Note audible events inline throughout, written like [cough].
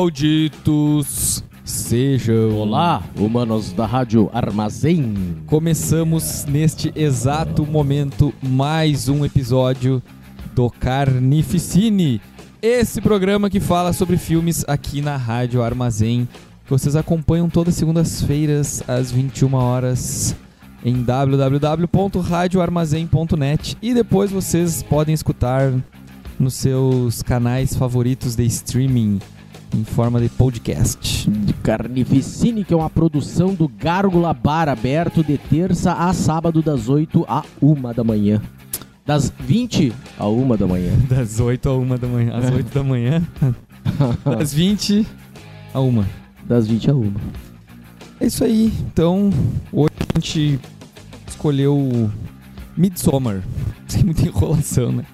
Malditos sejam. Olá, humanos da Rádio Armazém. Começamos neste exato momento mais um episódio do Carnificine. Esse programa que fala sobre filmes aqui na Rádio Armazém, que vocês acompanham todas as segundas-feiras às 21 horas em www.radioarmazém.net e depois vocês podem escutar nos seus canais favoritos de streaming em forma de podcast. Carnificine, que é uma produção do Gárgula Bar aberto de terça a sábado, das 8 a 1 da manhã. Das 20 a 1 da manhã. [laughs] Das 8 a 1 da manhã. Às 8 da manhã. [laughs] Das 20 a 1. Das 20 a 1. É isso aí. Então, hoje a gente escolheu Midsommar. [laughs] Sem muita enrolação, né?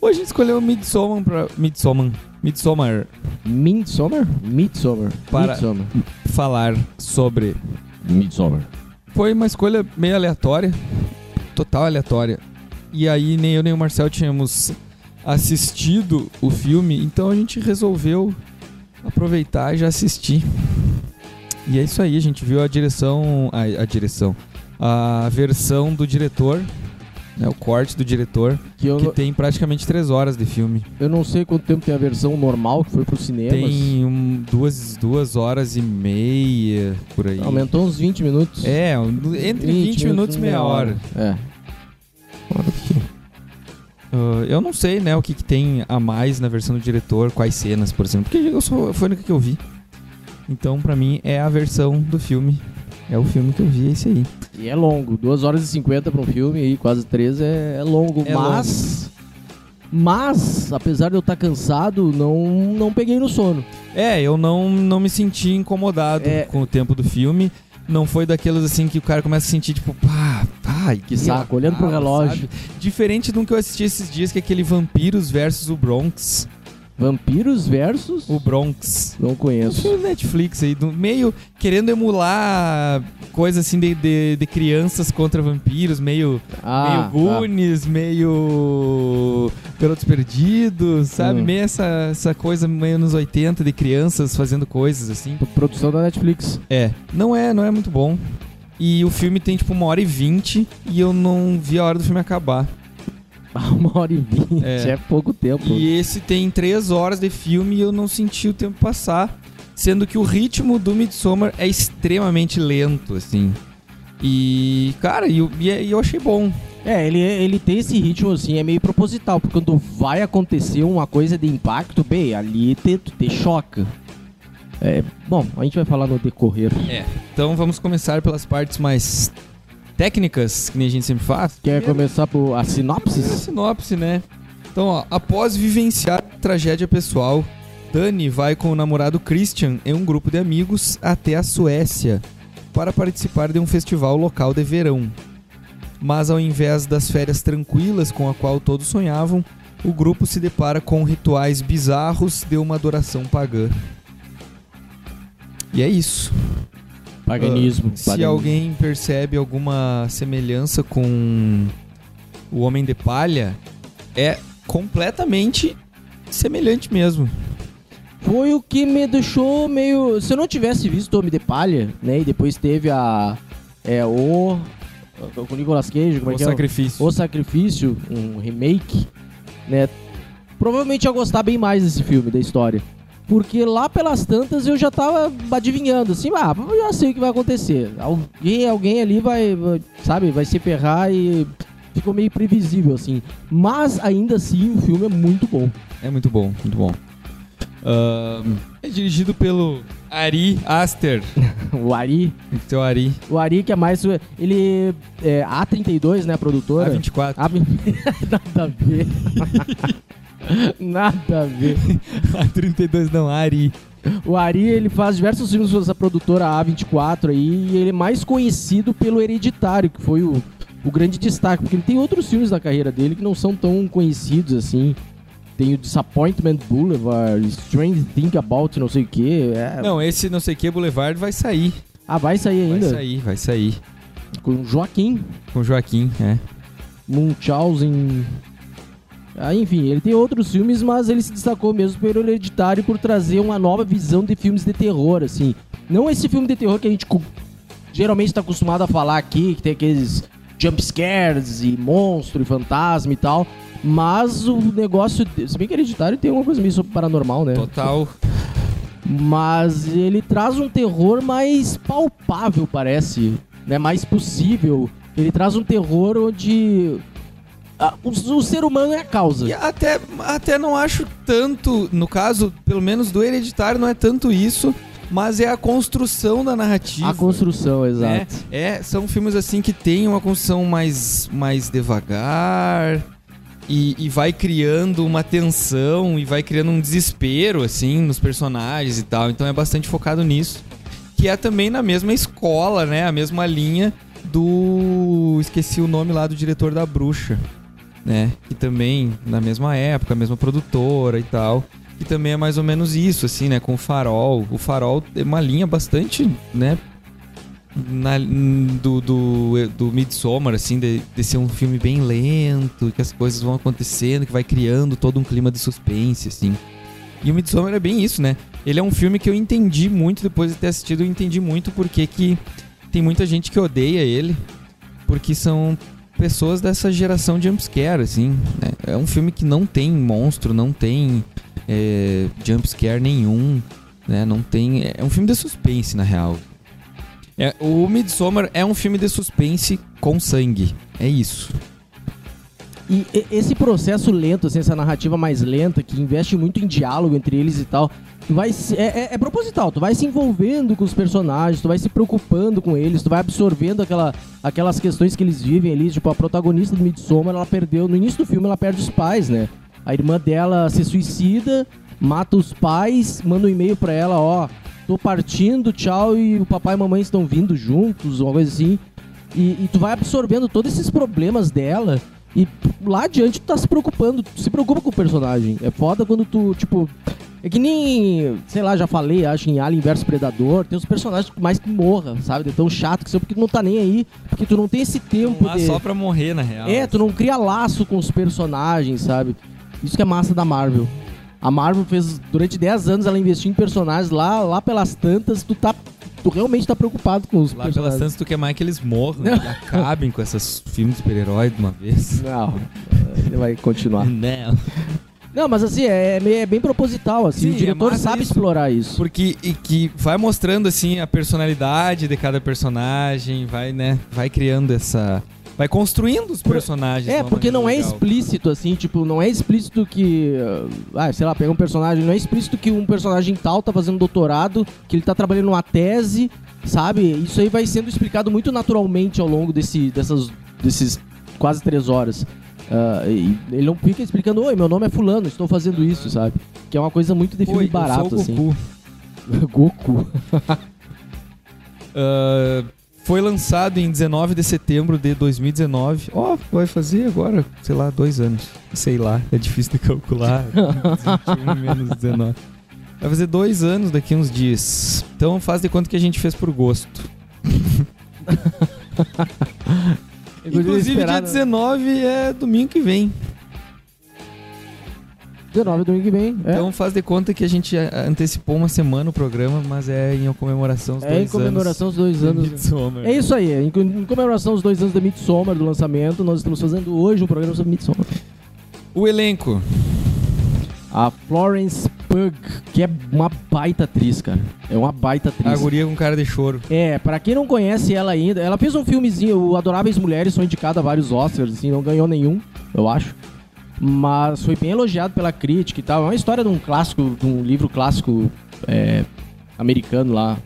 Hoje a gente escolheu Midsommar pra. Midsommar. Midsommar. Midsommar? Midsommar. Para- Midsommar. Falar sobre. Midsommar. Foi uma escolha meio aleatória. Total aleatória. E aí nem eu nem o Marcel tínhamos assistido o filme, então a gente resolveu aproveitar e já assistir. E é isso aí, a gente viu a direção. A, a direção. A versão do diretor. Né, o corte do diretor, Que que tem praticamente três horas de filme. eu não sei quanto tempo tem a versão normal que foi pro cinema. Tem um, duas, duas horas e meia por aí. Aumentou uns 20 minutos. É, um- entre 20, minutos e meia hora. É. Ah, eu não sei, né, o que, que tem a mais na versão do diretor, quais cenas, por exemplo, porque eu só, foi a única que eu vi. Então, pra mim, é a versão do filme. É o filme que eu vi, é esse aí. E é longo, 2 horas e 50 pra um filme aí, quase 3 é, é longo, É mas mas apesar de eu estar cansado, não não peguei no sono. É, eu não, não me senti incomodado É. com o tempo do filme. Não foi daquelas assim que o cara começa a sentir, tipo, pá, pá, Que saco, olhando pro relógio. Diferente de um que eu assisti esses dias, que é aquele Vampiros versus o Bronx. Vampiros versus O Bronx. não Um conheço. filme Netflix aí, do, meio querendo emular coisa assim de, de, de crianças contra vampiros, meio, Ah, meio Goonies, meio Garotos Perdidos, sabe? Hum. Meio essa, essa coisa meio nos 80 de crianças fazendo coisas assim. tá. produção da Netflix. É, não é, não é muito bom. E o filme tem tipo uma hora e vinte e eu não vi a hora do filme acabar. [laughs] Uma hora e vinte, É. é, pouco tempo. E esse tem três horas de filme e eu não senti o tempo passar. Sendo que o ritmo do Midsommar é extremamente lento, assim. E, cara, e eu, e é- e eu achei bom. É, ele, ele tem esse ritmo assim, é meio proposital, porque quando vai acontecer uma coisa de impacto, bem, ali te, te choca. É, bom, a gente vai falar no decorrer. É. Então vamos começar pelas partes mais técnicas, que nem a gente sempre faz. Quer Primeiro, começar por a primeiro a sinopse? sinopse, né? Então, ó, após vivenciar a tragédia pessoal, Dani vai com o namorado Christian e um grupo de amigos até a Suécia para participar de um festival local de verão. Mas ao invés das férias tranquilas com a qual todos sonhavam, o grupo se depara com rituais bizarros de uma adoração pagã. E é isso. Paganismo. Se paganismo. alguém percebe alguma semelhança com o Homem de Palha, é completamente semelhante mesmo. Foi o que me deixou meio. Se eu não tivesse visto Homem de Palha, né? E depois teve a. É o. Com o Nicolas Cage, como é o que é? sacrifício. O Sacrifício, um remake, né? Provavelmente ia gostar bem mais desse filme, da história. Porque lá pelas tantas eu já tava adivinhando, assim, ah, eu já sei o que vai acontecer. Alguém, alguém ali vai, sabe, vai se ferrar e ficou meio previsível, assim. Mas ainda assim o filme é muito bom. É muito bom, muito bom. Ahn, é dirigido pelo Ari Aster. [laughs] O Ari, o Ari. o Ari que é mais. Ele. É A32, né, a produtora? A24. A... [laughs] Nada a ver. [laughs] [laughs] Nada a ver. [laughs] A32 não, Ari. O Ari, ele faz diversos filmes com essa produtora A24 aí, e ele é mais conhecido pelo Hereditário, que foi o, o grande destaque, porque ele tem outros filmes da carreira dele que não são tão conhecidos assim. Tem o Disappointment Boulevard, Strange Think About não sei o que. Não, esse não sei que Boulevard vai sair. Ah, vai sair Vai ainda? sair, vai sair. Com Joaquim Com o Joaquim, é. Munchausen. Ah, enfim, ele tem outros filmes, mas ele se destacou mesmo pelo Hereditário por trazer uma nova visão de filmes de terror, assim. Não esse filme de terror que a gente geralmente está acostumado a falar aqui, que tem aqueles jump scares e monstro e fantasma e tal. Mas o negócio. Se bem que Hereditário tem uma coisa meio sobre paranormal, né? Total. Mas ele traz um terror mais palpável, parece, né? Mais possível. Ele traz um terror onde o, o ser humano é a causa. E até, até não acho tanto, no caso, pelo menos do Hereditário, não é tanto isso, mas é a construção da narrativa. A construção, né? exato. É, são filmes assim que tem uma construção mais, mais devagar e, e vai criando uma tensão e vai criando um desespero, assim, nos personagens e tal. Então é bastante focado nisso. Que é também na mesma escola, né? A mesma linha do. Esqueci o nome lá do diretor da Bruxa, né? Que também, na mesma época, mesma produtora e tal. Que também é mais ou menos isso, assim, né? Com o Farol. O Farol é uma linha bastante, né? na- do, do, do Midsommar, assim, de, de ser um filme bem lento, que as coisas vão acontecendo, que vai criando todo um clima de suspense, assim. E o Midsommar é bem isso, né? Ele é um filme que eu entendi muito depois de ter assistido, eu entendi muito porque que tem muita gente que odeia ele, porque são pessoas dessa geração de jumpscare, assim. né? É um filme que não tem monstro, não tem é, jumpscare nenhum, né? Não tem... É um filme de suspense, na real. É, o Midsommar é um filme de suspense com sangue. É isso. E esse processo lento, assim, essa narrativa mais lenta, que investe muito em diálogo entre eles e tal, vai se- é, é- é proposital, tu vai se envolvendo com os personagens, tu vai se preocupando com eles, tu vai absorvendo aquela, aquelas questões que eles vivem ali, tipo, a protagonista do Midsommar, ela perdeu, no início do filme ela perde os pais, né? A irmã dela se suicida, mata os pais, manda um e-mail pra ela, ó, tô partindo, tchau, e o papai e a mamãe estão vindo juntos, uma coisa assim. E, e tu vai absorvendo todos esses problemas dela. E lá adiante tu tá se preocupando, tu se preocupa com o personagem. É foda quando tu, tipo. É que nem, sei lá, já falei, acho, em Alien vs Predador, tem os personagens que mais que morra, sabe? É tão chato que você porque tu não tá nem aí, porque tu não tem esse tempo Lá de. só pra morrer, na real. É, tu não cria laço com os personagens, sabe? Isso que é massa da Marvel. A Marvel fez, durante 10 anos, ela investiu em personagens lá, lá pelas tantas, tu tá. Tu realmente tá preocupado com os Lá pelas tantas tu quer mais que eles morram, que [laughs] acabem com esses filmes de super-herói de uma vez. Não, ele vai continuar. [laughs] Não. Não, mas assim, é, é bem proposital, assim. Sim, o diretor é sabe isso. explorar isso. Porque e que vai mostrando assim a personalidade de cada personagem, vai, né, vai criando essa vai construindo os personagens. É, uma porque não é legal. explícito, assim, tipo, não é explícito que. Ah, sei lá, pega um personagem, não é explícito que um personagem tal tá fazendo doutorado, que ele tá trabalhando numa tese, sabe? Isso aí vai sendo explicado muito naturalmente ao longo desse, dessas, desses quase três horas. E ele não fica explicando, oi, meu nome é fulano, estou fazendo isso, sabe? Que é uma coisa muito de filme Oi, eu sou barato, o assim. [laughs] Goku. Goku. [laughs] Ah, foi lançado em 19 de setembro de 2019. Ó, vai fazer agora, sei lá, dois anos. Sei lá, é difícil de calcular. [laughs] 21 menos 19. Vai fazer dois anos daqui uns dias. Então faz de conta que a gente fez por gosto. Inclusive, dia Esperado. 19 é domingo que vem. 19 domingo que vem. É. Então faz de conta que a gente ah, antecipou uma semana o programa, mas é em comemoração aos É em dois comemoração aos dois anos. anos. É isso aí, em, em comemoração aos dois anos da Midsommar, do lançamento, nós estamos fazendo hoje um programa sobre Midsommar. O elenco. A Florence Que é uma baita atriz, cara. É uma baita atriz. A guria com cara de choro. É, pra quem não conhece ela ainda, ela fez um filmezinho, o Adoráveis Mulheres, foi indicado a vários Oscars, assim, não ganhou nenhum, eu acho. Mas foi bem elogiado pela crítica e tal. É uma história de um clássico, de um livro clássico é, americano lá,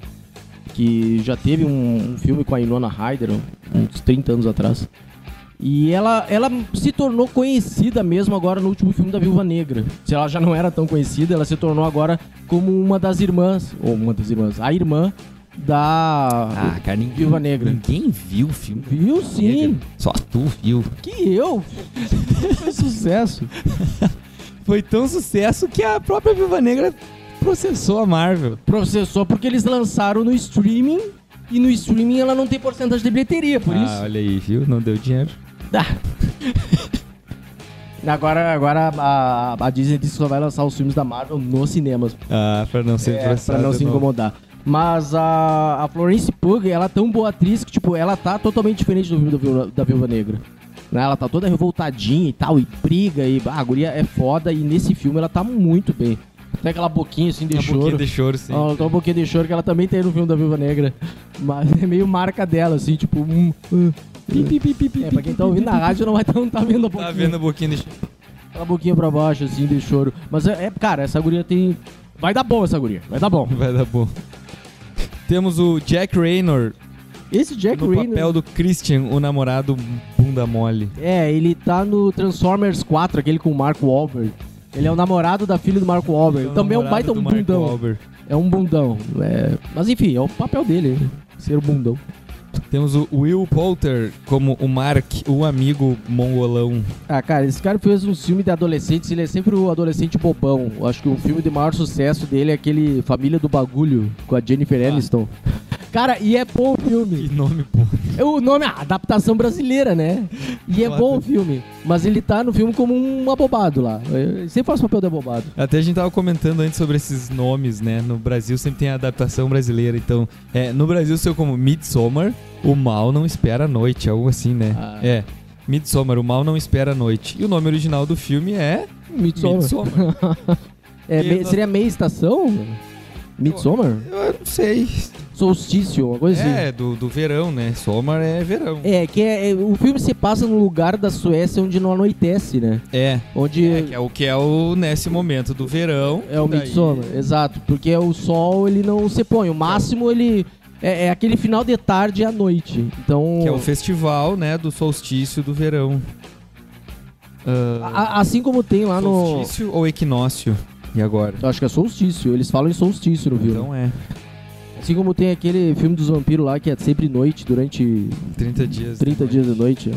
que já teve um, um filme com a Inona Ryder, uns 30 anos atrás. E ela, ela se tornou conhecida mesmo agora no último filme da Viúva Negra. Se ela já não era tão conhecida, ela se tornou agora como uma das irmãs, ou uma das irmãs, a irmã da Ah, cara, ninguém, Viúva Negra. Ninguém viu o filme. Viu sim, Só tu viu. que eu. [laughs] Foi sucesso. Foi tão sucesso que a própria Viúva Negra processou a Marvel. Processou porque eles lançaram no streaming e no streaming ela não tem porcentagem de bilheteria, por ah, isso. olha aí, viu? Não deu dinheiro. Agora, agora a, a Disney disse que só vai lançar os filmes da Marvel nos cinemas. Ah, pra não ser É, pra não se novo. incomodar. Mas a, a Florence Pugh, ela é tão boa atriz que, tipo, ela tá totalmente diferente do filme da Viúva, da Viúva Negra. Né? Ela tá toda revoltadinha e tal, e briga, e ah, a guria é foda, e nesse filme ela tá muito bem. Tem aquela boquinha assim de Uma choro. boquinha de choro, sim. Ela tem uma boquinha de choro que ela também tem no filme da Viúva Negra. Mas é meio marca dela, assim, tipo. Um, uh, Pi, pi, pi, pi, é, pra quem tá ouvindo na rádio não vai tá, não tá vendo a boquinha. Tá vendo a boquinha de choro. Aquela boquinha pra baixo, assim, de choro. Mas é, é, cara, essa guria tem. Vai dar bom essa guria, vai dar bom. Vai dar bom. Temos o Jack Raynor Esse Jack no Raynor. papel do Christian, o namorado bunda mole. É, ele tá no Transformers 4, aquele com o Mark Wahlberg. Ele é o namorado da filha do Mark Wahlberg. Também é um baita um bundão. É um bundão. É... Mas enfim, é o papel dele, ser bundão. Temos o Will Poulter como o Mark, o amigo mongolão. Ah, cara, esse cara fez um filme de adolescentes, ele é sempre o adolescente bobão. Acho que o filme de maior sucesso dele é aquele Família do Bagulho, com a Jennifer Aniston. Cara, e é bom o filme. Que nome, pô. É O nome é adaptação brasileira, né? E é Foda. bom o filme. Mas ele tá no filme como um abobado lá. Ele sempre faz papel de abobado. Até a gente tava comentando antes sobre esses nomes, né? No Brasil sempre tem a adaptação brasileira. Então, é, no Brasil saiu como Midsommar, o mal não espera a noite, algo assim, né? Ah. É. Midsommar, o mal não espera a noite. E o nome original do filme é Midsommar. Midsommar. [laughs] É, me- seria meia estação? Midsommar? Eu não sei. Solstício, uma coisa assim. É, do, do verão, né? Sommar é verão. É, que é, é- o filme se passa num lugar da Suécia onde não anoitece, né? É. Onde É, que é o que é o nesse momento do verão. é o daí- Midsommar, exato. Porque o sol ele não se põe. O máximo ele é, é aquele final de tarde à noite. Então, Que é o festival, né, do solstício do verão. Ah, a- assim como tem lá no. solstício ou equinócio? E agora? Eu acho que é solstício. Eles falam em solstício no filme. Então é. Assim como tem aquele filme dos vampiros lá que é sempre noite durante 30 dias. 30 dias de noite.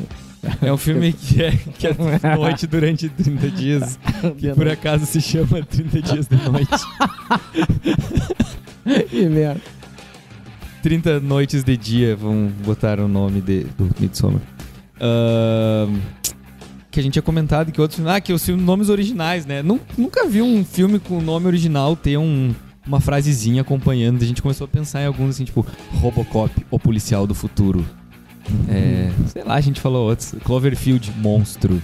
É um filme que é, que é [laughs] noite durante 30 dias. Que por acaso se chama 30 dias de noite. [laughs] que merda. 30 noites de dia, vão botar o nome de, do Midsommar. Ahn, que a gente tinha comentado que outros Ah, que os filmes, nomes originais, né? Nun- Nunca vi um filme com o nome original ter um, uma frasezinha acompanhando. A gente começou a pensar em alguns assim, tipo Robocop, o policial do futuro. É, sei lá, a gente falou outros. Cloverfield, monstro.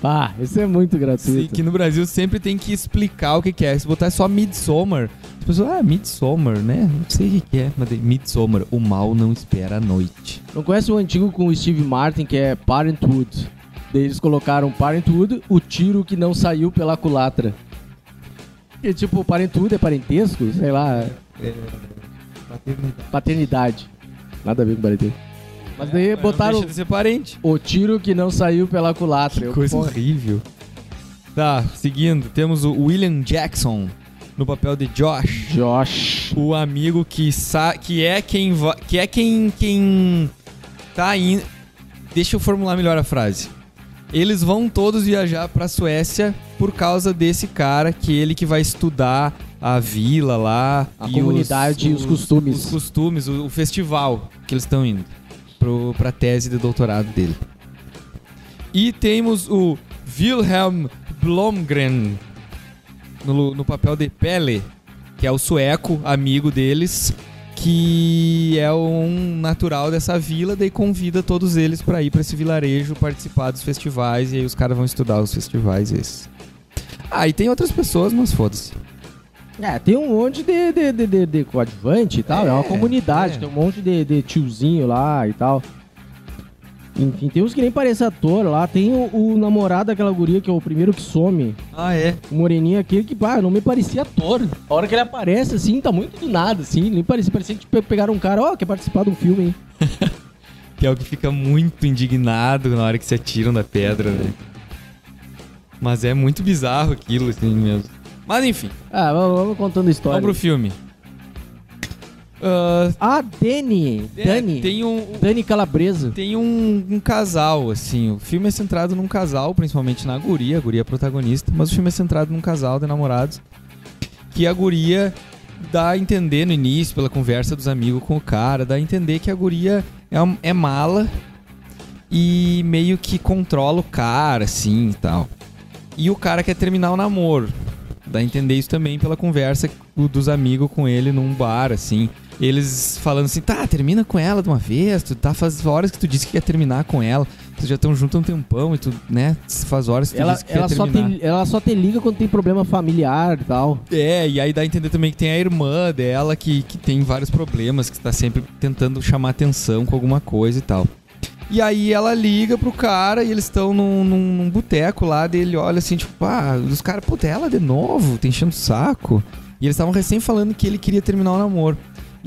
Pá, isso é muito Sim, gratuito. que no Brasil sempre tem que explicar o que, que é. Se botar só Midsommar, as pessoas, ah, Midsommar, né? Não sei o que, que é, mas Midsommar, o mal não espera a noite. Não conhece o antigo com o Steve Martin, que é Parenthood? Daí eles colocaram Parenthood, o tiro que não saiu pela culatra. E tipo, Parenthood é parentesco? Sei lá, paternidade. Nada a ver com parentesco. Mas daí Mas botaram Não deixa de ser parente. o tiro que não saiu pela culatra. Que coisa porra, horrível. Tá, seguindo, temos o William Jackson no papel de Josh. Josh. o amigo que sa que é quem que é quem quem tá indo. Deixa eu formular melhor a frase. Eles vão todos viajar pra Suécia por causa desse cara que ele que vai estudar a vila lá, A e comunidade e os costumes. os costumes, o, o festival que eles estão indo pro pra tese de doutorado dele. E temos o Wilhelm Blomgren no, no papel de Pele, que é o sueco, amigo deles, que é um natural dessa vila, daí convida todos eles pra ir pra esse vilarejo participar dos festivais, e aí os caras vão estudar os festivais esses. Ah, e tem outras pessoas, mas foda-se. É, tem um monte de, de, de, de- de coadjuvante e tal. É, uma É, comunidade, é. tem um monte de, de tiozinho lá e tal. Enfim, tem uns que nem parece ator lá. Tem o, o namorado daquela guria que é o primeiro que some. Ah, é? O moreninho aquele que, pá, não me parecia ator. A hora que ele aparece, assim, tá muito do nada, assim. Nem parecia, parecia que tipo, pegaram um cara, ó, quer participar de um filme, hein? [laughs] Que é o que fica muito indignado na hora que se atiram da pedra, né? Mas é muito bizarro aquilo, assim mesmo. Mas enfim, Ah, vamos, vamos contando a história. vamos pro filme. Ah, Ah, Dani! é, Dani! Tem um, Dani Calabresa. tem um, um casal, assim. O filme é centrado num casal, principalmente na guria. A guria é protagonista. Mas o filme é centrado num casal de namorados. Que a guria dá a entender no início, pela conversa dos amigos com o cara, dá a entender que a guria é, é mala e meio que controla o cara, assim e tal. e o cara quer terminar o namoro. Dá a entender isso também pela conversa dos amigos com ele num bar, assim. Eles falando assim, tá, termina com ela de uma vez, tu tá faz horas que tu disse que quer terminar com ela. Vocês já estão juntos há um tempão e tu, né, faz horas que tu Ela, disse que ela, quer só terminar. te, ela só te liga quando tem problema familiar e tal. É, e aí dá a entender também que tem a irmã dela que, que tem vários problemas, que tá sempre tentando chamar atenção com alguma coisa e tal. E aí ela liga pro cara e eles estão num, num, num boteco lá, dele olha assim, tipo, ah, os caras, puta, é ela de novo, tá enchendo o saco. E eles estavam recém falando que ele queria terminar o namoro.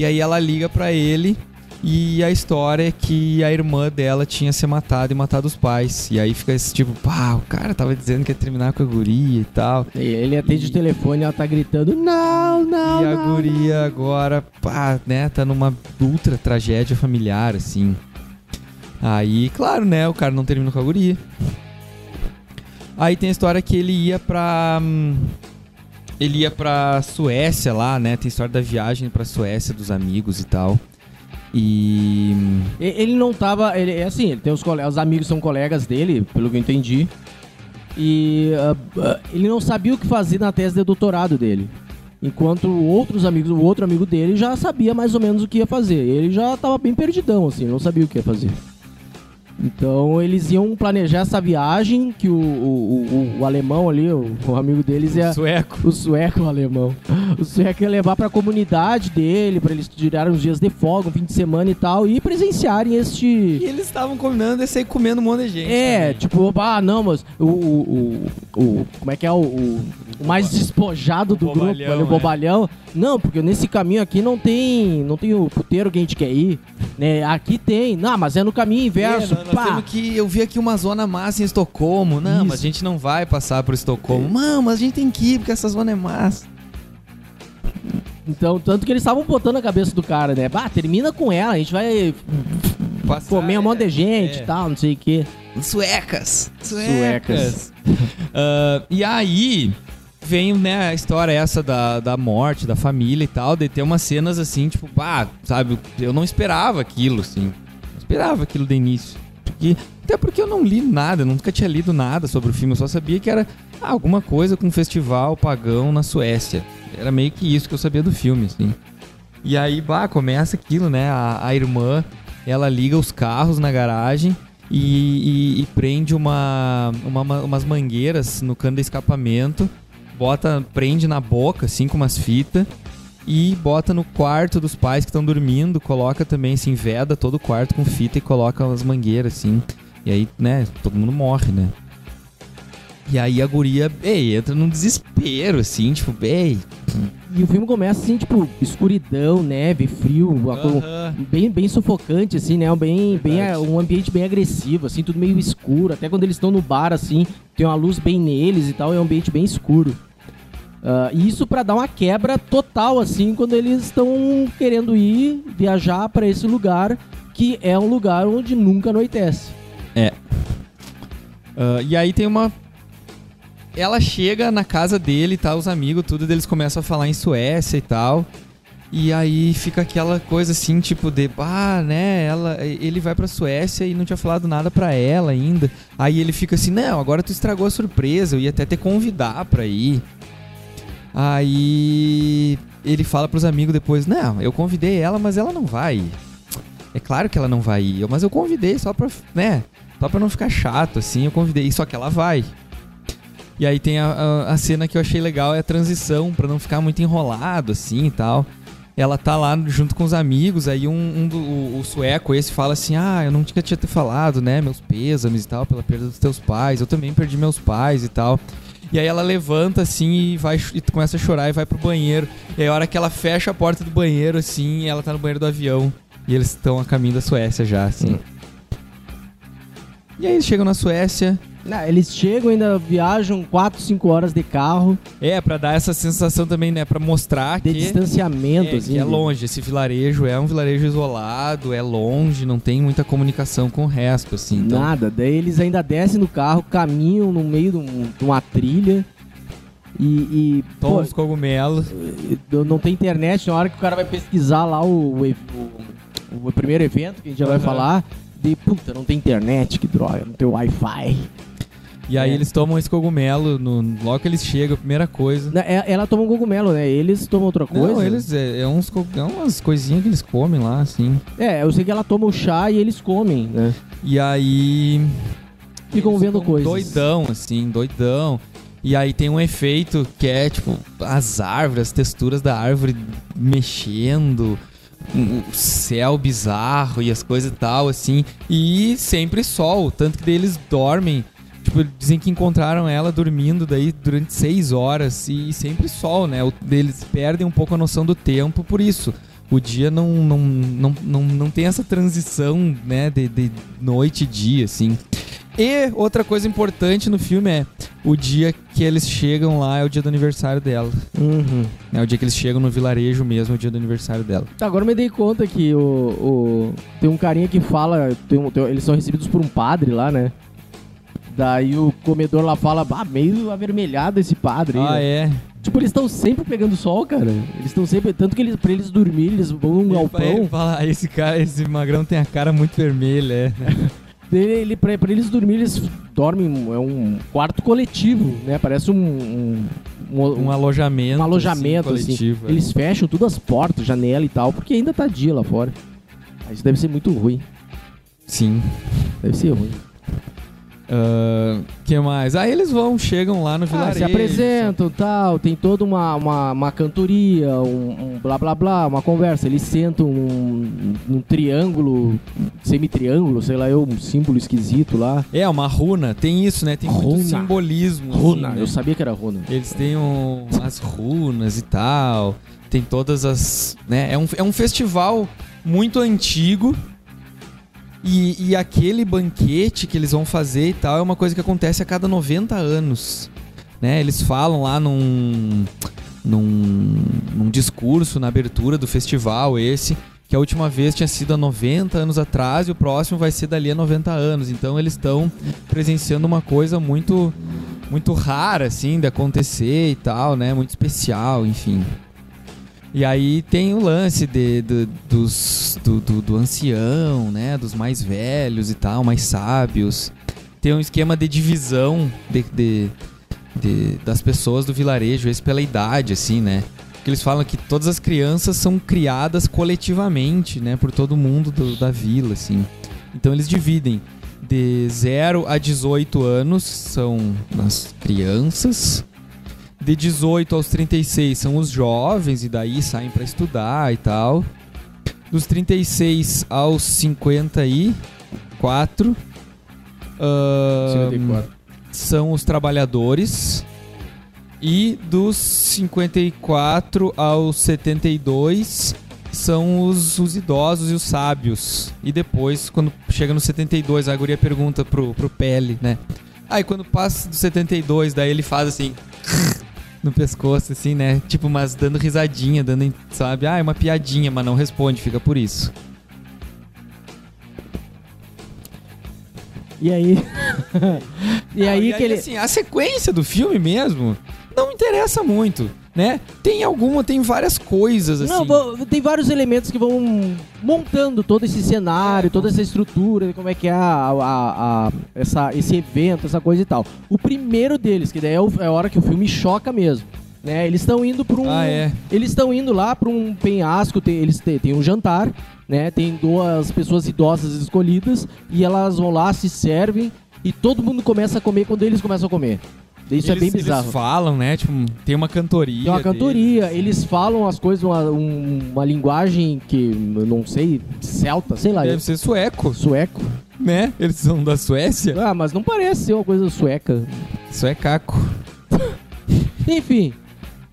E aí ela liga pra ele e a história é que a irmã dela tinha se matado e matado os pais. E aí fica esse tipo, pá, o cara tava dizendo que ia terminar com a guria e tal. E Ele atende E- o telefone e ela tá gritando: Não, não. E a não. guria agora, pá, né, tá numa ultra tragédia familiar, assim. Aí, claro, né, o cara não termina com a guria. Aí tem a história que ele ia pra. hum, Ele ia pra Suécia lá, né? Tem história da viagem pra Suécia dos amigos e tal. E. Ele não tava. Ele, é assim, ele tem os, os amigos são colegas dele, pelo que eu entendi. E ah, ah, ele não sabia o que fazer na tese de doutorado dele. Enquanto outros amigos, o outro amigo dele já sabia mais ou menos o que ia fazer. Ele já tava bem perdidão, assim, não sabia o que ia fazer. Então eles iam planejar essa viagem que o, o, o- o alemão ali, o, o amigo deles ia. Sueco. O sueco o alemão. O sueco ia levar pra comunidade dele, pra eles tirarem uns dias de folga, um fim de semana e tal, e presenciarem E este. eles estavam combinando esse aí comendo um monte de gente. É, também. tipo, ah, não, mas o. o, o, o- como é que é o, o, mais despojado O do grupo, ali, o é. bobalhão. Não, porque nesse caminho aqui não tem. Não tem o puteiro que a gente quer ir. Né? Aqui tem. Não, mas é no caminho inverso. É, nós, que. Eu vi aqui uma zona massa em Estocolmo. Não, Isso. mas a gente não vai passar por Estocolmo. Não, mas a gente tem que ir, porque essa zona é massa. Então, tanto que eles estavam botando a cabeça do cara, né? Bah, termina com ela, a gente vai Passar, comer um monte de gente é. e tal, não sei o quê. Suecas. Suecas. [laughs] Ah, e aí vem, né, a história essa da, da morte, da família e tal, de ter umas cenas assim, tipo, pá, sabe, eu não esperava aquilo, assim. Não esperava aquilo de início. Porque, até porque eu não li nada, nunca tinha lido nada sobre o filme, eu só sabia que era ah, alguma coisa com um festival pagão na Suécia. Era meio que isso que eu sabia do filme, assim. E aí, bah, começa aquilo, né? A, a irmã, ela liga os carros na garagem e, e- e prende uma- uma- umas mangueiras no cano de escapamento, bota, prende na boca, assim, com umas fitas, e bota no quarto dos pais que estão dormindo, coloca também, assim, veda todo o quarto com fita e coloca as mangueiras, assim. E aí, né, todo mundo morre, né? E aí a guria, ei, entra num desespero, assim, tipo, ei, E o filme começa assim, tipo, escuridão, neve, frio, bem, bem sufocante, assim, né? Bem, bem, um ambiente bem agressivo, assim, tudo meio escuro. Até quando eles estão no bar, assim, tem uma luz bem neles e tal, é um ambiente bem escuro. E isso pra dar uma quebra total, assim, quando eles estão querendo ir viajar pra esse lugar, que é um lugar onde nunca anoitece. Ah, e aí tem uma. Ela chega na casa dele, tá? Os amigos, tudo, eles começam a falar em Suécia e tal. E aí fica aquela coisa assim, tipo, de, ah, né, ela, ele vai pra Suécia e não tinha falado nada pra ela ainda. Aí ele fica assim, não, agora tu estragou a surpresa, eu ia até te convidar pra ir. Aí ele fala pros amigos depois, não, eu convidei ela, mas ela não vai ir. É claro que ela não vai ir, mas eu convidei só pra, né, só pra não ficar chato, assim, eu convidei, só que ela vai. E aí tem a, a- a cena que eu achei legal, é a transição, pra não ficar muito enrolado, assim e tal. Ela tá lá junto com os amigos, aí um, um do, o, o sueco esse fala assim, ah, eu tinha tinha te falado, né, meus pêsames e tal, pela perda dos teus pais, eu também perdi meus pais e tal. E aí ela levanta assim e vai e começa a chorar e vai pro banheiro. E aí a hora que ela fecha a porta do banheiro, assim, ela tá no banheiro do avião. E eles estão a caminho da Suécia já, assim. E aí eles chegam na Suécia. Ah, eles chegam, ainda viajam 4, 5 horas de carro, É, pra dar essa sensação também, né? Pra mostrar de que, distanciamento, é, assim. que é de- longe. Esse vilarejo é um vilarejo isolado, é longe, não tem muita comunicação com o resto, assim. Então, Nada. Daí eles ainda descem no carro, caminham no meio de, um- de uma trilha. E, e, toma pô, os cogumelos. não tem internet. Na hora que o cara vai pesquisar lá o, o, o- o primeiro evento que a gente já vai Aham. falar, de puta, não tem internet, que droga, não tem Wi-Fi. E aí É. eles tomam esse cogumelo, no, logo que eles chegam, a primeira coisa. É- Ela toma um cogumelo, né? Eles tomam outra coisa. Não, eles é, é uns, é umas coisinhas que eles comem lá, assim. É, eu sei que ela toma o chá e eles comem, né? E aí. Ficam vendo ficam coisas. Doidão, assim, doidão. E aí tem um efeito que é, tipo, as árvores, as texturas da árvore mexendo, o céu bizarro e as coisas e tal, assim. E sempre sol, tanto que daí eles dormem. Tipo, dizem que encontraram ela dormindo daí durante seis horas e sempre sol, né? Eles perdem um pouco a noção do tempo por isso. O dia não, não, não, não, não tem essa transição, né, de, de noite e dia, assim. E outra coisa importante no filme é o dia que eles chegam lá é o dia do aniversário dela. Uhum. É o dia que eles chegam no vilarejo mesmo, é o dia do aniversário dela. Tá, Agora eu me dei conta que o, o- tem um carinha que fala, tem um- tem- eles são recebidos por um padre lá, né? Daí o comedor lá fala, ah, meio avermelhado esse padre aí. Ah, né?" é. Tipo, eles estão sempre pegando sol, cara. Eles estão sempre. Tanto que eles, pra eles dormirem, eles vão num Ele galpão. fala, "Ah, esse cara, esse magrão tem a cara muito vermelha, é. [laughs] Ele, ele, pra, pra eles dormirem, eles dormem. É um quarto coletivo, né? Parece um. Um, um- Um alojamento. um alojamento, assim, assim. coletivo. é. Eles fecham todas as portas, janela e tal, porque ainda tá dia lá fora. Isso deve ser muito ruim. Sim. Deve ser ruim. Ah, que mais? Aí eles vão, chegam lá no Ah, vilarejo. se apresentam tal, tem toda uma, uma, uma cantoria, um, um blá blá blá, uma conversa. Eles sentam num, num triângulo, semitriângulo, sei lá, eu, um símbolo esquisito lá. É, uma runa. Tem isso, né? Tem muito Runa. simbolismo. Runa, assim, né? eu sabia que era runa. Eles têm um, as runas e tal. Tem todas as. Né? É, um, é um festival muito antigo. E, e aquele banquete que eles vão fazer e tal é uma coisa que acontece a cada 90 anos. Né? Eles falam lá num, num, num discurso na abertura do festival esse. Que a última vez tinha sido há 90 anos atrás e o próximo vai ser dali a 90 anos. Então eles estão presenciando uma coisa muito muito rara, assim, de acontecer e tal, né? Muito especial, enfim. E aí tem o lance de, do- dos, do, do, do ancião, né? Dos mais velhos e tal, mais sábios. Tem um esquema de divisão de, de- de- das pessoas do vilarejo, esse pela idade, assim, né? Porque eles falam que todas as crianças são criadas coletivamente, né? Por todo mundo do- da vila, assim. Então eles dividem de 0 a 18 anos são as crianças. De 18 aos 36 são os jovens e daí saem pra estudar e tal. Dos 36 aos 54 ahn, são os trabalhadores. E dos 54 aos 72 são os, os idosos e os sábios. E depois, quando chega no 72, a guria pergunta pro, pro Pele, né? Aí quando passa do 72, daí ele faz assim. [laughs] No pescoço, assim, né? Tipo, mas dando risadinha, dando, sabe? Ah, é uma piadinha, mas não responde, fica por isso. E aí. [laughs] e aí Não, que ele. assim, a sequência do filme mesmo não interessa muito, né? Tem alguma, tem várias coisas assim. Não, tem vários elementos que vão montando todo esse cenário, toda essa estrutura, como é que é a, a- a- essa, esse evento, essa coisa e tal. O primeiro deles, que daí é, o- é a hora que o filme choca mesmo. Né? Eles estão indo para um. Ah, é. Eles estão indo lá para um penhasco, tem, eles têm, tem um jantar, né? Tem duas pessoas idosas escolhidas e elas vão lá, se servem e todo mundo começa a comer quando eles começam a comer. Isso é Eles- bem bizarro. Eles falam, né? Tipo, tem uma cantoria. Tem uma cantoria, deles, eles falam as coisas, uma, um- uma linguagem que eu não sei, celta, sei lá, Deve ser sueco, sueco. né? Eles são da Suécia. Ah, mas não parece ser uma coisa sueca. Suecaco. [laughs] Enfim,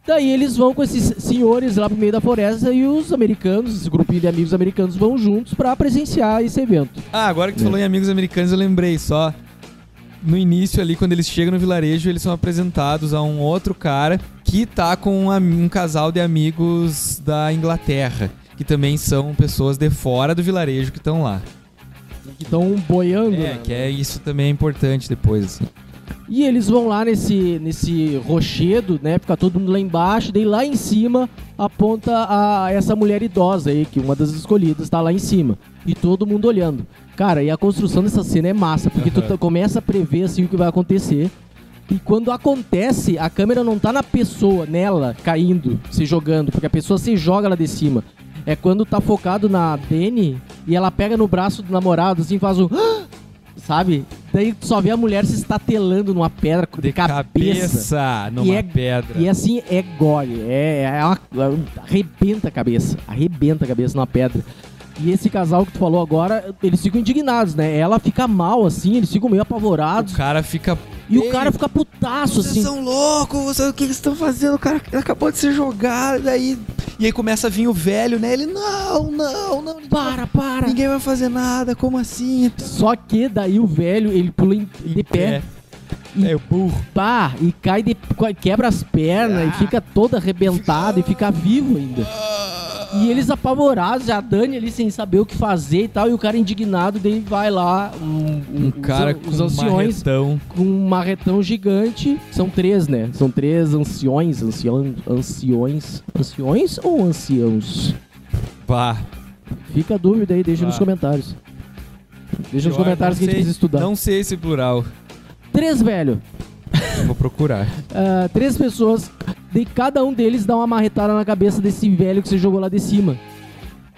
daí eles vão com esses senhores lá pro meio da floresta e os americanos, esse grupinho de amigos americanos, vão juntos pra presenciar esse evento. Ah, agora que tu É. falou em amigos americanos, eu lembrei só. No início ali, quando eles chegam no vilarejo, eles são apresentados a um outro cara que tá com um, um casal de amigos da Inglaterra. Que também são pessoas de fora do vilarejo que estão lá. Que estão boiando. É, né? que é isso também é importante depois, assim. E eles vão lá nesse, nesse rochedo, né? Fica todo mundo lá embaixo, daí lá em cima aponta a essa mulher idosa aí, que uma das escolhidas tá lá em cima. E todo mundo olhando. Cara, e a construção dessa cena é massa, porque tu Aham. tá- começa a prever assim o que vai acontecer. E quando acontece, a câmera não tá na pessoa, nela, caindo, se jogando, porque a pessoa se joga lá de cima. É quando tá focado na Dani e ela pega no braço do namorado, assim, faz um. [gasps] Sabe? Daí tu só vê a mulher se estatelando numa pedra de, De cabeça. cabeça numa é- pedra. E assim, é gore. É, é uma, arrebenta a cabeça. Arrebenta a cabeça numa pedra. E esse casal que tu falou agora, eles ficam indignados, né? Ela fica mal, assim, eles ficam meio apavorados. O cara fica. E o cara fica putaço, Vocês assim. são loucos, vocês, o que vocês estão fazendo? O cara acabou de ser jogado, daí. E aí começa a vir o velho, né? Ele, não, não, não. Para, para. ninguém vai fazer nada, como assim? Só que daí o velho, ele pula em- de pé, E- É burro. pá, e cai de. quebra as pernas e fica todo arrebentado e fica vivo ainda. E eles apavorados, a Dani ali sem saber o que fazer e tal, e o cara indignado, daí vai lá, um, Um cara os, com os um anciões marretão. com um marretão gigante. São três, né? São três anciões, ancião, anciões. Anciões ou anciãos? Pá. Fica a dúvida aí, deixa Ah. nos comentários. Deixa nos comentários que não a gente sei- precisa estudar. Não sei esse plural. Três, velho. Vou procurar. [laughs] Ah, três pessoas, de cada um deles dá uma marretada na cabeça desse velho que você jogou lá de cima.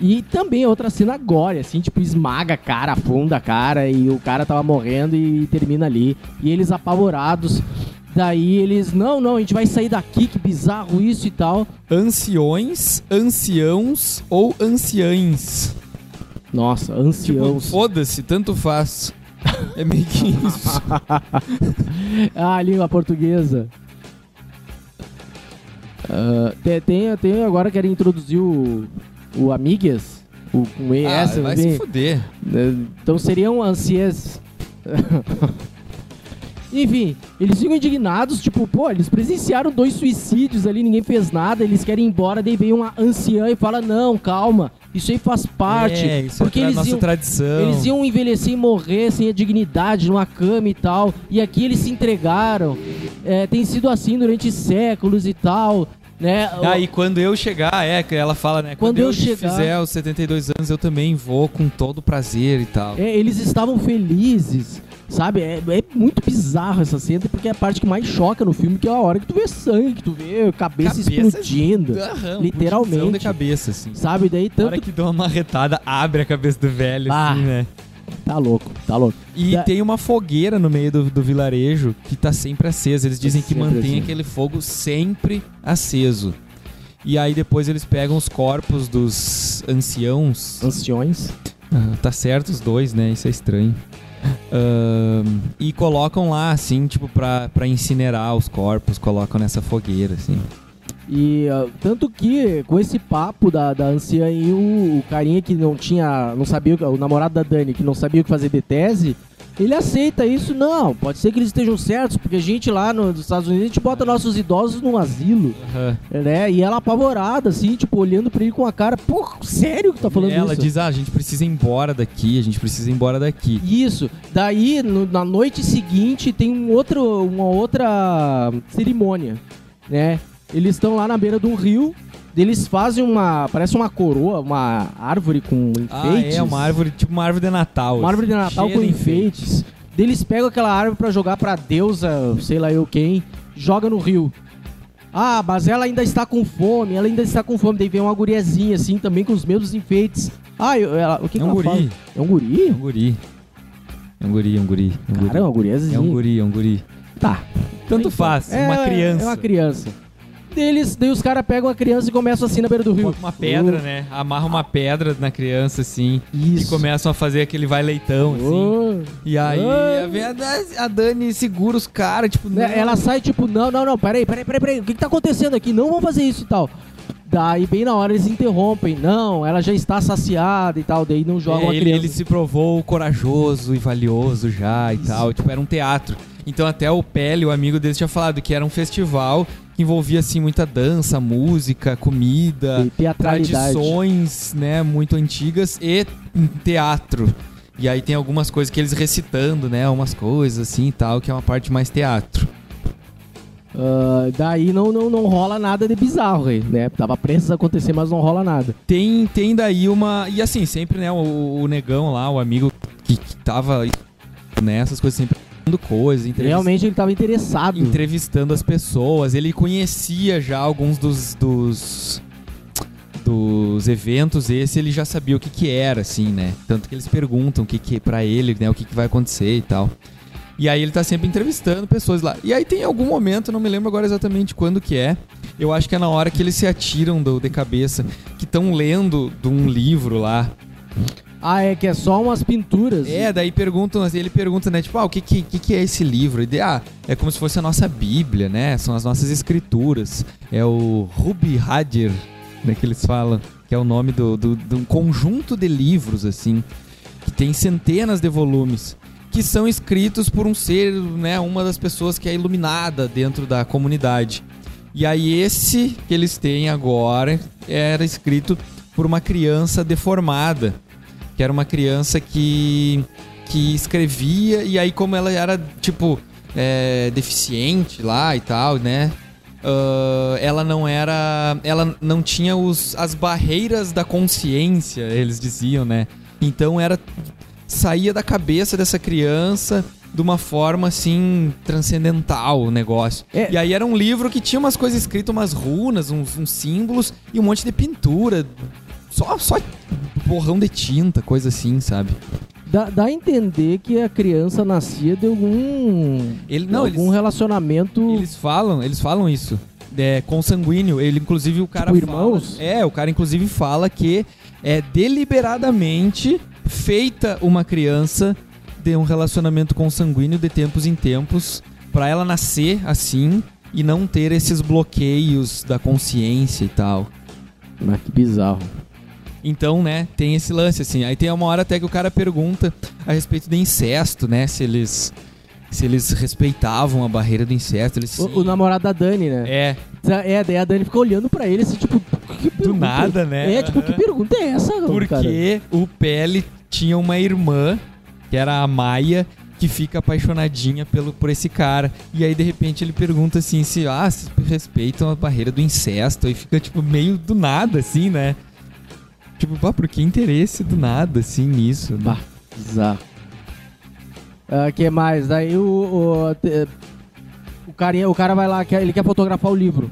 E também outra cena agora, assim, tipo, esmaga a cara, afunda a cara e o cara tava morrendo e termina ali. E eles apavorados. Daí eles, não, não, a gente vai sair daqui, que bizarro isso e tal. Anciões, anciãos ou anciães. Nossa, Tipo, anciãos. foda-se, tanto faz. [laughs] É meio que isso. [laughs] ah, língua portuguesa. Ah, tem, tem, tem agora querem introduzir o, o Amigas, o com ES, ah, vai bem- se fuder. né? Então seriam anciãs. [laughs] Enfim, eles ficam indignados, tipo, pô, eles presenciaram dois suicídios ali, ninguém fez nada, eles querem ir embora, daí vem uma anciã e fala, não, calma, isso aí faz parte. É, isso porque é eles nossa iam, tradição. eles iam envelhecer e morrer sem a dignidade, numa cama e tal. E aqui eles se entregaram. É, tem sido assim durante séculos e tal. Né? Ah, e quando eu chegar, é, que ela fala, né? Quando Quando, eu eu, chegar- fizer os 72 anos, eu também vou com todo prazer e tal. É, eles estavam felizes, sabe? É, é muito bizarro essa cena, porque é a parte que mais choca no filme, que é a hora que tu vê sangue, que tu vê cabeça, Cabeça explodindo. Aham, literalmente. de cabeça, assim. Sabe? Daí Na hora tanto. que dá uma marretada, abre a cabeça do velho, Ah. assim, né? Tá louco, tá louco. E Da- tem uma fogueira no meio do, do vilarejo que tá sempre acesa. Eles dizem que Sempre mantém acesa. aquele fogo sempre aceso. E aí depois eles pegam os corpos dos anciãos. Anciões. Ah, tá certo os dois, né? Isso é estranho. Ahn, e colocam lá, assim, tipo, pra, pra incinerar os corpos, colocam nessa fogueira, assim. E ah, tanto que com esse papo da, da anciã e o, o carinha que não tinha, não sabia, o namorado da Dani que não sabia o que fazer de tese, ele aceita isso. Não, pode ser que eles estejam certos, porque a gente lá no- nos Estados Unidos a gente bota nossos idosos num asilo, né? E ela apavorada, assim, tipo, olhando pra ele com a cara, pô, sério que tá falando Ela isso? diz, ah, a gente precisa ir embora daqui, a gente precisa ir embora daqui. Isso. Daí, no- na noite seguinte, tem um outro, uma outra cerimônia, né? Eles estão lá na beira de um rio, eles fazem uma, parece uma coroa, uma árvore com Ah, enfeites. é, uma árvore, tipo uma árvore de Natal. Uma árvore de assim, Natal com enfeites. Daí Eles pegam aquela árvore pra jogar pra deusa, sei lá eu quem, joga no rio. Ah, mas ela ainda está com fome, ela ainda está com fome. Daí vem uma guriazinha assim, também com os mesmos enfeites. Ah, eu- ela, o que, É que um ela guri. fala? É um guri? É um guri. É um guri, é um guri. É um guri. Cara, é uma guriazinha. É um guri, é um guri. Tá. Tanto faz, É, uma criança. É uma criança. Deles, daí os caras pegam a criança e começam assim na beira do rio. Bota uma pedra, Oh, né? Amarra uma pedra na criança, assim. Isso. E começam a fazer aquele vai leitão, assim. Oh. E aí vem a, a Dani segura os caras, tipo, Né, não. Ela sai tipo, não, não, não, peraí, peraí, peraí, peraí, o que, que tá acontecendo aqui? Não vamos fazer isso e tal. Daí, bem na hora, eles interrompem. Não, ela já está saciada e tal. Daí não jogam É, a ele, criança. ele se provou corajoso e valioso já e tal. Tipo, era um teatro. Então até o Pele, o amigo dele, tinha falado que era um festival que envolvia, assim, muita dança, música, comida, tradições, né, muito antigas e teatro. E aí tem algumas coisas que eles recitando, né? Umas coisas assim e tal, que é uma parte mais teatro. Ah, daí não, não, não rola nada de bizarro né? Tava prestes a acontecer, mas não rola nada. Tem, tem daí uma. E assim, sempre, né, o, o negão lá, o amigo que, que tava nessas coisas, sempre coisas, entrevist- Realmente ele tava interessado. entrevistando as pessoas. Ele conhecia já alguns dos. dos dos eventos esse ele já sabia o que que era assim né tanto que eles perguntam o que que para ele né o que que vai acontecer e tal e aí ele tá sempre entrevistando pessoas lá e aí tem algum momento não me lembro agora exatamente quando que é eu acho que é na hora que eles se atiram do, de cabeça que estão lendo de um livro lá Ah, é que é só umas pinturas. é, daí perguntam, assim, ele pergunta, né, tipo, ah, o que que, que é esse livro? E ah, é como se fosse a nossa Bíblia, né? São as nossas escrituras. É o Rubi Hadir, né, que eles falam, que é o nome do, do, de um conjunto de livros, assim, que tem centenas de volumes, que são escritos por um ser, né, uma das pessoas que é iluminada dentro da comunidade. E aí esse que eles têm agora era escrito por uma criança deformada que era uma criança que, que escrevia, e aí, como ela era, tipo, é, deficiente lá e tal, né? ah, ela não era. Ela não tinha os, as barreiras da consciência, eles diziam, né? Então era. saía da cabeça dessa criança de uma forma assim transcendental o negócio. É. E aí era um livro que tinha umas coisas escritas, umas runas, uns, uns símbolos e um monte de pintura. Só, só borrão de tinta, coisa assim, sabe? Dá, dá a entender que a criança nascia de algum. Ele não, algum eles, relacionamento. eles falam, eles falam isso. É consanguíneo. Ele inclusive o cara Tipo fala- irmãos? é, o cara inclusive fala que é deliberadamente feita uma criança de um relacionamento consanguíneo de tempos em tempos pra ela nascer assim e não ter esses bloqueios da consciência e tal. Mas que bizarro. Então, né, tem esse lance, assim. Aí tem uma hora até que o cara pergunta a respeito do incesto, né? Se eles. Se eles respeitavam a barreira do incesto. Eles, O, o namorado da Dani, né? É, É, daí a Dani fica olhando pra ele assim, tipo. Que pergunta- nada, né? É, tipo, que pergunta é essa, cara? porque o Pele tinha uma irmã, que era a Maia, que fica apaixonadinha pelo, por esse cara. E aí, de repente, ele pergunta assim: se ah, se respeitam a barreira do incesto. Aí fica, tipo, meio do nada, assim, né? Tipo, pá, por que interesse do nada, assim, nisso? né? Bah, bizarro. O que mais? Daí o. O, o, carinha, o cara vai lá, quer- ele quer fotografar o livro.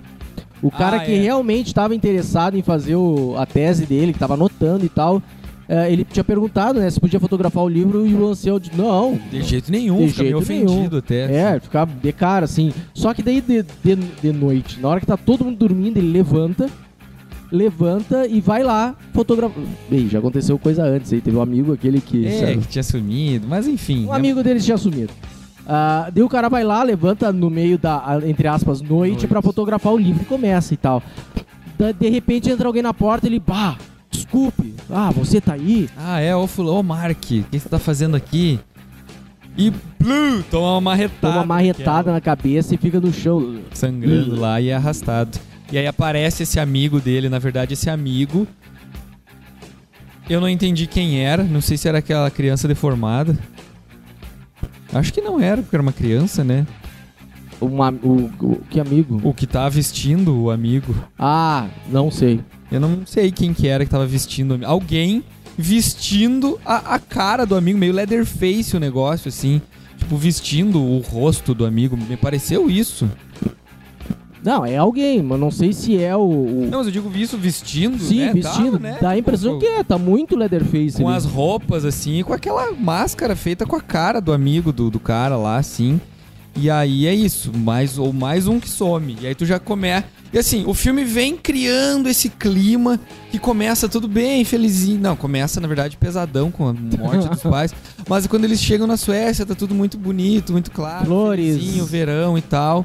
O cara Ah, que é. realmente estava interessado em fazer o- a tese dele, que estava anotando e tal, eh, ele tinha perguntado, né, se podia fotografar o livro e o Ansel disse, não. De jeito nenhum, De fica meio jeito nenhum. ofendido até. É, ficar de cara, assim. Só que daí de, de, de noite, na hora que tá todo mundo dormindo, ele levanta, levanta e vai lá fotografar. Bem, já aconteceu coisa antes aí. Teve um amigo aquele que. É, sabe, que tinha sumido, mas enfim. um né? amigo deles tinha sumido. Ah, daí o cara vai lá, levanta no meio da, entre aspas, noite, Noite. pra fotografar o livro e começa e tal. Da- de repente entra alguém na porta ele, bah, desculpe, ah, você tá aí? Ah, é, ô fulano, ô Mark, o que você tá fazendo aqui? E blue, toma uma marretada. Toma uma marretada na cabeça e fica no chão. é sangrando lá e é arrastado. E aí aparece esse amigo dele, na verdade, esse amigo. Eu não entendi quem era, não sei se era aquela criança deformada. Acho que não era, porque era uma criança, né? Uma, o, o- que amigo? O que tá vestindo o amigo. Ah, não sei. Eu não sei quem que era que tava vestindo o amigo. Alguém vestindo a, a cara do amigo, meio Leatherface o negócio, assim. Tipo, vestindo o rosto do amigo. Me pareceu isso. Não, é alguém, mas não sei se é o. o- Não, mas eu digo isso vestindo, Sim, né? vestindo. Tava, né? Dá a impressão Tipo, que é, tá muito Leatherface. com ali. as roupas, assim, e com aquela máscara feita com a cara do amigo do, do cara lá, assim. E aí é isso, mais ou mais um que some. E aí tu já começa. E assim, o filme vem criando esse clima que começa tudo bem, felizinho. Não, começa, na verdade, pesadão com a morte dos [laughs] pais. Mas quando eles chegam na Suécia, tá tudo muito bonito, muito claro. Flores. felizinho, verão e tal.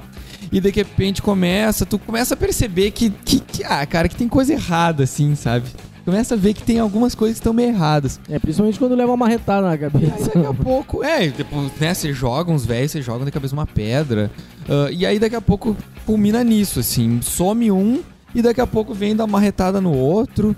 E de repente começa, tu começa a perceber que, que, que, ah, cara, que tem coisa errada, assim, sabe? Começa a ver que tem algumas coisas que estão meio erradas. É, principalmente quando leva uma retada na Aí cabeça. daqui a pouco, é, depois, né, você joga uns velhos, você joga na cabeça uma pedra. ah, e aí daqui a pouco culmina nisso, assim, some um e daqui a pouco vem dar uma retada no outro.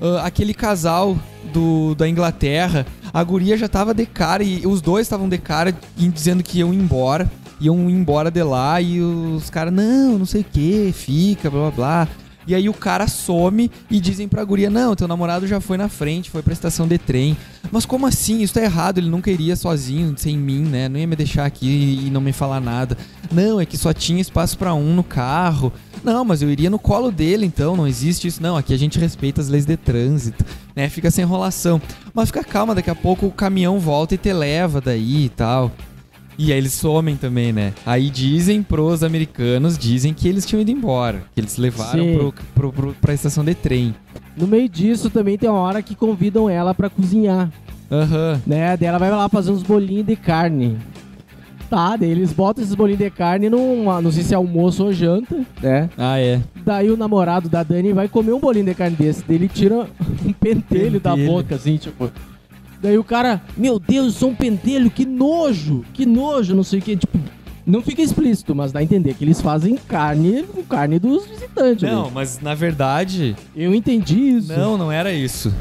Ah, aquele casal do, da Inglaterra, A guria já tava de cara e os dois estavam de cara dizendo que iam embora. Iam embora de lá e os caras, não, não sei o que, fica, blá blá blá. E aí o cara some e dizem pra guria, não, teu namorado já foi na frente, foi pra estação de trem. Mas como assim? Isso tá errado, ele nunca iria sozinho, sem mim, né? Não ia me deixar aqui e não me falar nada. Não, é que só tinha espaço para um no carro. Não, mas eu iria no colo dele, então, não existe isso. Não, aqui a gente respeita as leis de trânsito, né? Fica sem enrolação. Mas fica calma, daqui a pouco o caminhão volta e te leva daí e tal. E aí eles somem também, né? Aí dizem pros americanos, dizem que eles tinham ido embora. Que eles levaram pro, pro, pro, pra estação de trem. No meio disso também tem uma hora que convidam ela pra cozinhar, Aham. né? Daí ela vai lá fazer uns bolinhos de carne. Tá, daí eles botam esses bolinhos de carne num, não sei se é almoço ou janta, né? Ah, é. Daí o namorado da Dani vai comer um bolinho de carne desse. Daí ele tira um pentelho, da Pentelho. boca, assim, tipo. Daí o cara, meu Deus, isso é um pentelho, que nojo, que nojo, não sei o que. Tipo, não fica explícito, mas dá a entender que eles fazem carne com carne dos visitantes. Não, né? mas na verdade, Eu entendi isso. Não, não era isso.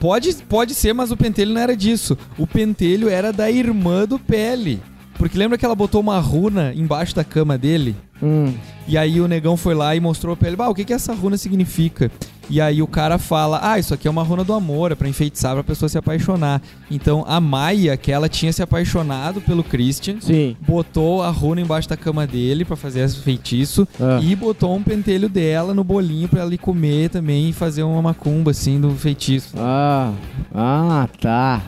Pode, pode ser, mas o pentelho não era disso. O pentelho era da irmã do Pele. Porque lembra que ela botou uma runa embaixo da cama dele? Hum. E aí o negão foi lá e mostrou pra ele, bah, o que que essa runa significa? E aí o cara fala, ah, isso aqui é uma runa do amor, é pra enfeitiçar pra pessoa se apaixonar. Então a Maia, que ela tinha se apaixonado pelo Christian, Sim. botou a runa embaixo da cama dele pra fazer esse feitiço Ah. e botou um pentelho dela no bolinho pra ela ir comer também e fazer uma macumba assim do feitiço. Ah, ah, tá.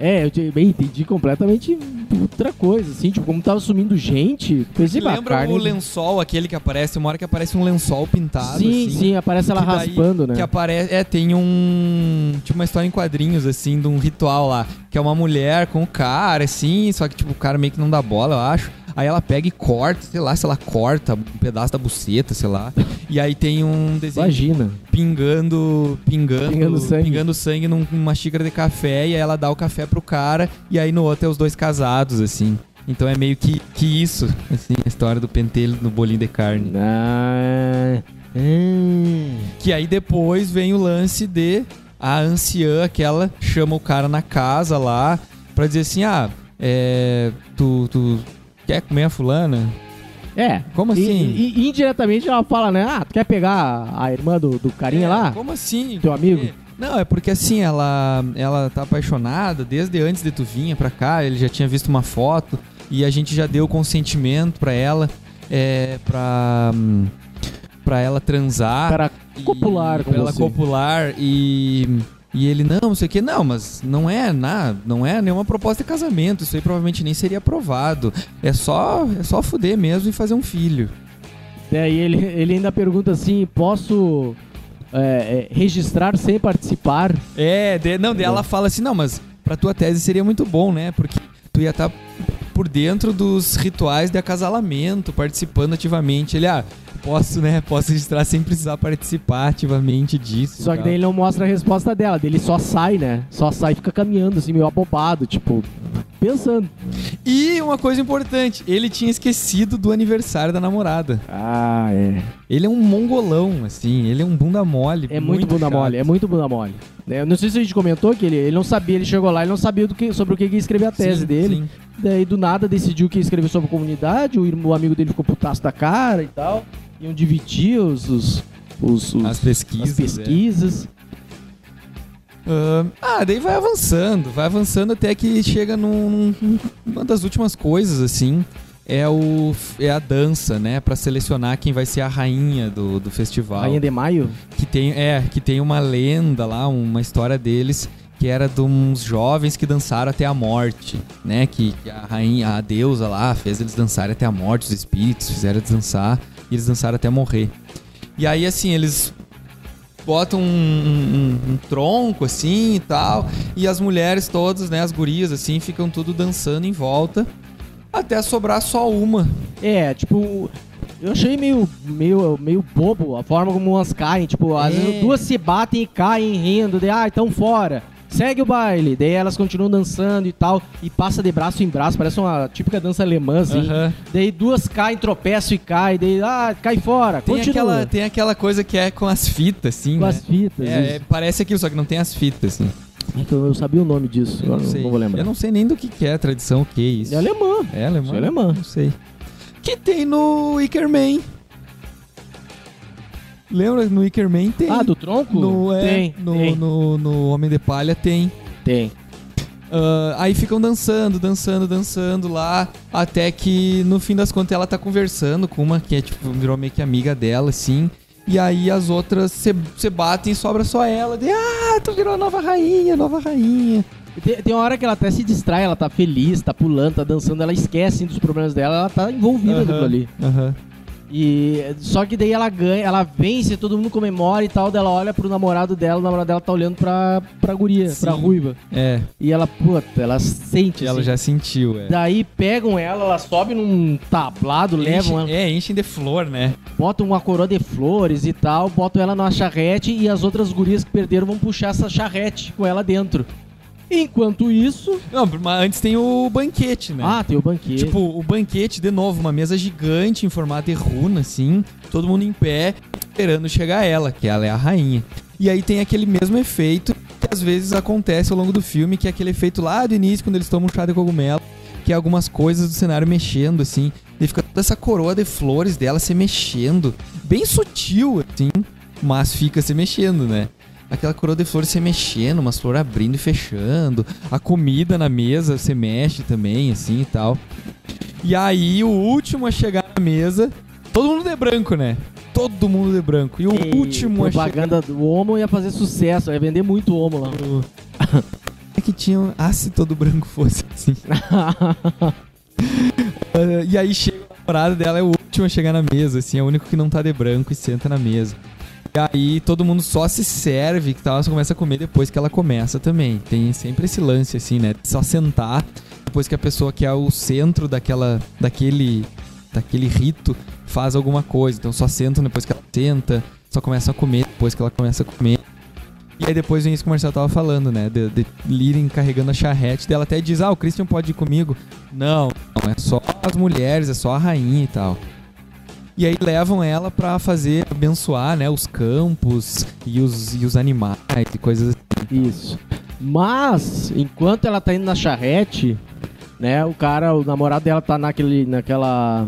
É, eu bem, entendi completamente outra coisa, assim, tipo, como tava sumindo gente, pensei, Lembra carne- o lençol, aquele que aparece, uma hora que aparece um lençol pintado Sim, assim? sim, aparece ela que daí- raspando, né? Que aparece. É, tem um. Tipo uma história em quadrinhos, assim, de um ritual lá. Que é uma mulher com o cara, assim, só que, tipo, o cara meio que não dá bola, eu acho. Aí ela pega e corta, sei lá, se ela corta um pedaço da buceta, sei lá. E aí tem um desenho Imagina. pingando, pingando, Pingando sangue. pingando sangue num- numa xícara de café e aí ela dá o café pro cara e aí no outro é os dois casados, assim. Então é meio que, que isso, assim, a história do pentelho no bolinho de carne. Ah, hum. Que aí depois vem o lance de a anciã, aquela chama o cara na casa lá pra dizer assim: ah, é. Tu, tu quer comer a fulana? É. Como E- assim? E, e indiretamente ela fala, né? Ah, tu quer pegar a irmã do, do carinha É, lá? Como assim? Teu amigo? É. Não, é porque assim, ela, ela tá apaixonada desde antes de tu vinha pra cá, ele já tinha visto uma foto e a gente já deu consentimento pra ela, é, pra, pra ela transar. Para e- copular com pra ela você. copular e... E ele, não, não sei o que, não, mas não é nada, não é nenhuma proposta de casamento, isso aí provavelmente nem seria aprovado. É só, é só fuder mesmo e fazer um filho. Daí ele, ele ainda pergunta assim: posso é, é, registrar sem participar? É, de, não, daí ela fala assim, não, mas pra tua tese seria muito bom, né? Porque tu ia estar por dentro dos rituais de acasalamento, participando ativamente. Ele, ah, posso, né? Posso registrar sem precisar participar ativamente disso. Só que tal. daí ele não mostra a resposta dela, daí ele só sai, né? Só sai e fica caminhando, assim, meio abobado, tipo, pensando. E uma coisa importante, ele tinha esquecido do aniversário da namorada. Ah, é. Ele é um mongolão, assim, ele é um bunda mole. É muito, bunda chato. mole, é muito bunda mole. É, não sei se a gente comentou que ele, ele não sabia, ele chegou lá, ele não sabia que, sobre o que ia escrever a tese Sim, dele. sim. Daí do nada decidiu que ia escrever sobre a comunidade, o, o amigo dele ficou putaço da cara e tal. Iam dividir os, os, os, os- As pesquisas. as pesquisas. Ahn, ah, daí vai avançando, vai avançando até que chega num, num- uma das últimas coisas, assim, é, o, é a dança, né? Pra selecionar quem vai ser a rainha do, do festival. Rainha de Maio. Que tem, é, que tem uma lenda lá, uma história deles, que era de uns jovens que dançaram até a morte, né? Que, que a rainha, a deusa lá, fez eles dançarem até a morte, os espíritos fizeram eles dançar, e eles dançaram até morrer. E aí, assim, eles botam um, um- um tronco, assim, e tal, e as mulheres todas, né, as gurias, assim, ficam tudo dançando em volta, até sobrar só uma. É, tipo, eu achei meio, meio, meio bobo a forma como umas caem. Tipo, às É. vezes duas se batem e caem rindo, de ah, então fora. Segue o baile. Daí elas continuam dançando e tal. E passa de braço em braço, parece uma típica dança alemã, assim. Aham. Daí duas caem, tropeçam e caem. Daí, ah, cai fora. Tem Continua. aquela, tem aquela coisa que é com as fitas, assim, Com né? as fitas. É, isso. é, parece aquilo, só que não tem as fitas, assim. É que eu, eu sabia o nome disso, Eu agora não sei. não vou lembrar. Eu não sei nem do que, que é a tradição, o que é isso. É alemã. É alemã? É alemã. Não sei. Que tem no Wickerman. Lembra? No Wickerman tem. Ah, do tronco? no, é, tem, no, tem, No, no Homem de Palha tem. tem. Ah, aí ficam dançando, dançando, dançando lá. Até que no fim das contas ela tá conversando com uma que é tipo, virou meio que amiga dela, assim. E aí as outras se batem e sobra só ela. De, ah, tu virou a nova rainha, nova rainha. Tem, tem uma hora que ela até se distrai, ela tá feliz, tá pulando, tá dançando, ela esquece dos problemas dela, ela tá envolvida naquilo ali. aham. E só que daí ela ganha, ela vence, todo mundo comemora e tal, daí ela olha pro namorado dela, o namorado dela tá olhando pra, pra guria, Sim. pra ruiva. É, E ela, puta, ela sente ela assim. já sentiu, é. Daí pegam ela, ela sobe num tablado, levam ela, Enche- É, enchem de flor, né? botam uma coroa de flores e tal, botam ela numa charrete e as outras gurias que perderam vão puxar essa charrete com ela dentro. Enquanto isso. Não, mas antes tem o banquete, né? Ah, tem o banquete. Tipo, o banquete, de novo, uma mesa gigante em formato de runa, assim, todo mundo em pé, esperando chegar ela, que ela é a rainha. E aí tem aquele mesmo efeito que às vezes acontece ao longo do filme, que é aquele efeito lá do início, quando eles tomam um chá de cogumelo, que é algumas coisas do cenário mexendo, assim, e fica toda essa coroa de flores dela se mexendo, bem sutil, assim, mas fica se mexendo, né? Aquela coroa de flores se mexendo, umas flores abrindo e fechando. A comida na mesa se mexe também, assim e tal. E aí, o último a chegar na mesa, todo mundo de branco, né? Todo mundo de branco. E o E último a chegar. propaganda do Homo ia fazer sucesso, ia vender muito Homo lá. [laughs] É que tinha. Ah, se todo branco fosse assim. [laughs] Ah, e aí chega a namorada dela, é o último a chegar na mesa, assim, é o único que não tá de branco e senta na mesa. E aí todo mundo só se serve, que tal, só começa a comer depois que ela começa também. Tem sempre esse lance, assim, né? Só sentar depois que a pessoa que é o centro daquela, daquele, daquele rito faz alguma coisa. Então só sentam depois que ela senta, só começam a comer depois que ela começa a comer. E aí depois vem isso que o Marcelo tava falando, né? De, de carregando a charrete dela. Até diz, ah, o Christian pode ir comigo. Não, não, é só as mulheres, é só a rainha e tal. E aí levam ela pra fazer, abençoar, né? Os campos e os, e os animais e coisas assim. Isso. Mas, enquanto ela tá indo na charrete, né, o cara, o namorado dela tá naquele, naquela,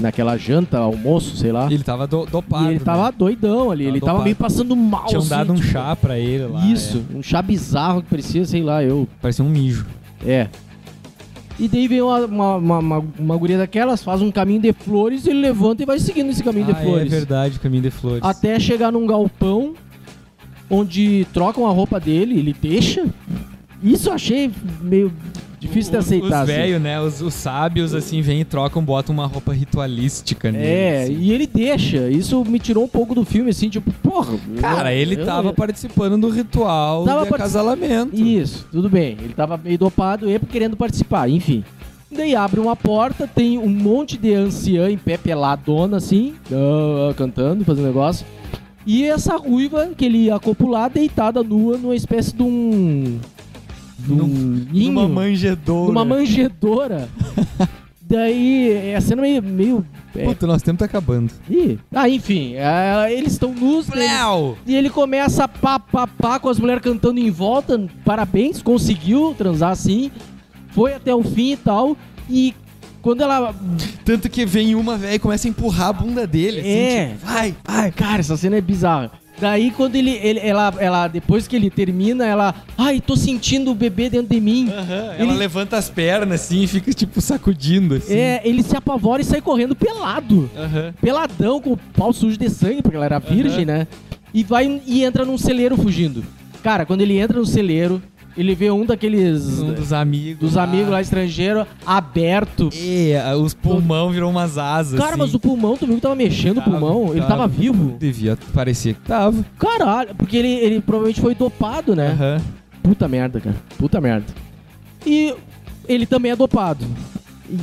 naquela janta, almoço, sei lá. Ele tava do, dopado. e ele tava né? doidão ali, Tava ele tava dopado. meio passando mal. Tinham assim, dado um tipo, chá pra ele lá. Isso, um chá bizarro que parecia, sei lá, eu. é. Parecia um mijo. É. E daí vem uma, uma, uma, uma, uma guria daquelas, faz um caminho de flores, ele levanta e vai seguindo esse caminho ah, de flores. é verdade, caminho de flores. Até chegar num galpão onde trocam a roupa dele, ele deixa. Isso eu achei meio difícil de aceitar. Os assim. velhos, né? Os, os sábios, assim, vêm e trocam, botam uma roupa ritualística nele. É, assim. e ele deixa. Isso me tirou um pouco do filme, assim, tipo, porra. Cara, eu- ele eu- tava participando do ritual Tava de partici- acasalamento. Isso, tudo bem. Ele tava meio dopado e querendo participar, enfim. Daí abre uma porta, tem um monte de anciã em pé peladona, assim, ah, ah, cantando, fazendo negócio. E essa ruiva que ele ia copular, deitada nua, numa espécie de um. Um Num- ninho, Numa manjedoura. numa manjedora. [laughs] Daí é a cena meio. meio é, Puta, nosso tempo tá acabando. ih, ah, enfim, é, eles estão nus. eles- e ele começa a pá, pá, pá com as mulheres cantando em volta. Parabéns, conseguiu transar assim. Foi até o fim e tal. E quando ela. Tanto que vem uma velha e começa a empurrar a bunda dele. assim, É. tipo, vai! Ai, cara, essa cena é bizarra. Daí quando ele, ele- ela, ela. Depois que ele termina, ela. Ai, tô sentindo o bebê dentro de mim. Aham, Ele- Ela levanta as pernas assim e fica, tipo, sacudindo assim. É, ele se apavora e sai correndo pelado. Aham. Peladão, com o pau sujo de sangue, porque ela era virgem, né? E vai e entra num celeiro fugindo. Cara, quando ele entra no celeiro, ele vê um daqueles. Um dos amigos. dos amigos lá estrangeiros aberto. É, os pulmão virou umas asas. Cara, assim. mas o pulmão, tu viu que tava mexendo Tava, o pulmão? Ele tava. tava vivo. Devia parecer que tava. Caralho, porque ele, ele provavelmente foi dopado, né? Aham. Puta merda, cara. Puta merda. E ele também é dopado.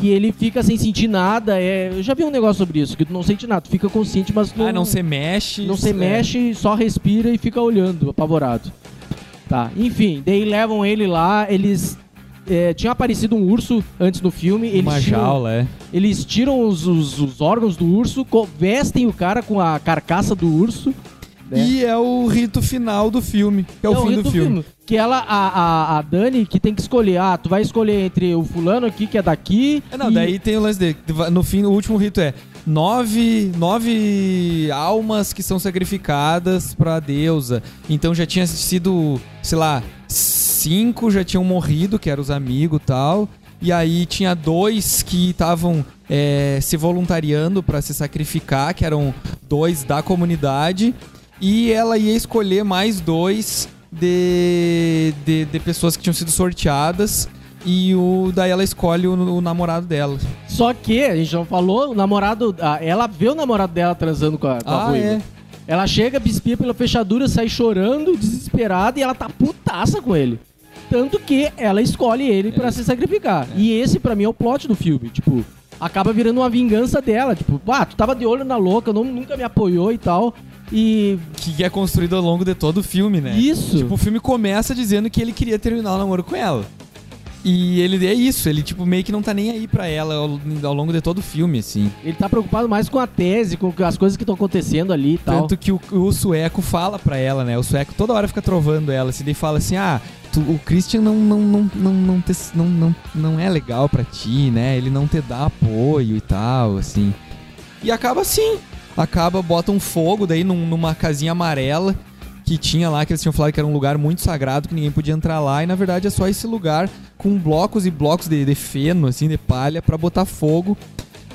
E ele fica sem sentir nada. É... Eu já vi um negócio sobre isso, que tu não sente nada. Tu fica consciente, mas não, Ah, não se mexe. não se é. mexe, só respira e fica olhando, apavorado. Tá, enfim, daí levam ele lá, eles. É, tinha aparecido um urso antes no filme. Eles Uma tinham- jaula, é. Eles tiram os, os- os órgãos do urso, vestem o cara com a carcaça do urso né? E é o rito final do filme, que é o Não, fim rito do filme. Que ela, a, a, a Dani, que tem que escolher. Ah, tu vai escolher entre o fulano aqui, que é daqui. É, não, e- daí tem o lance dele. No fim, o último rito é nove, nove almas que são sacrificadas pra deusa. Então já tinha sido, sei lá, cinco já tinham morrido, que eram os amigos e tal. E aí tinha dois que estavam é, se voluntariando pra se sacrificar, que eram dois da comunidade. E ela ia escolher mais dois de, de, de pessoas que tinham sido sorteadas. E o, daí ela escolhe o, o namorado dela. Só que, a gente não falou, o namorado. Ela vê o namorado dela transando com a, com a Ah, ruiva. é. Ela chega, bispia pela fechadura, sai chorando, desesperada, e ela tá putaça com ele. Tanto que ela escolhe ele pra se sacrificar. E esse, pra mim, é o plot do filme. Tipo, acaba virando uma vingança dela. Tipo, ah, tu tava de olho na louca, não, nunca me apoiou e tal. E Que é construído ao longo de todo o filme, né? isso. Tipo, o filme começa dizendo que ele queria terminar o namoro com ela. E ele é isso, ele tipo meio que não tá nem aí pra ela ao, ao longo de todo o filme, assim. Ele tá preocupado mais com a tese, com as coisas que estão acontecendo ali e tal. Tanto que o, o sueco fala pra ela, né? O sueco toda hora fica trovando ela, assim, daí fala assim: "Ah, tu- o Christian não não não não não, te- não, não, não é legal pra ti, né? Ele não te dá apoio e tal, assim". E acaba assim. Acaba, bota um fogo daí num- numa casinha amarela que tinha lá, que eles tinham falado que era um lugar muito sagrado, que ninguém podia entrar lá, e na verdade é só esse lugar com blocos e blocos de, de feno, assim, de palha, pra botar fogo.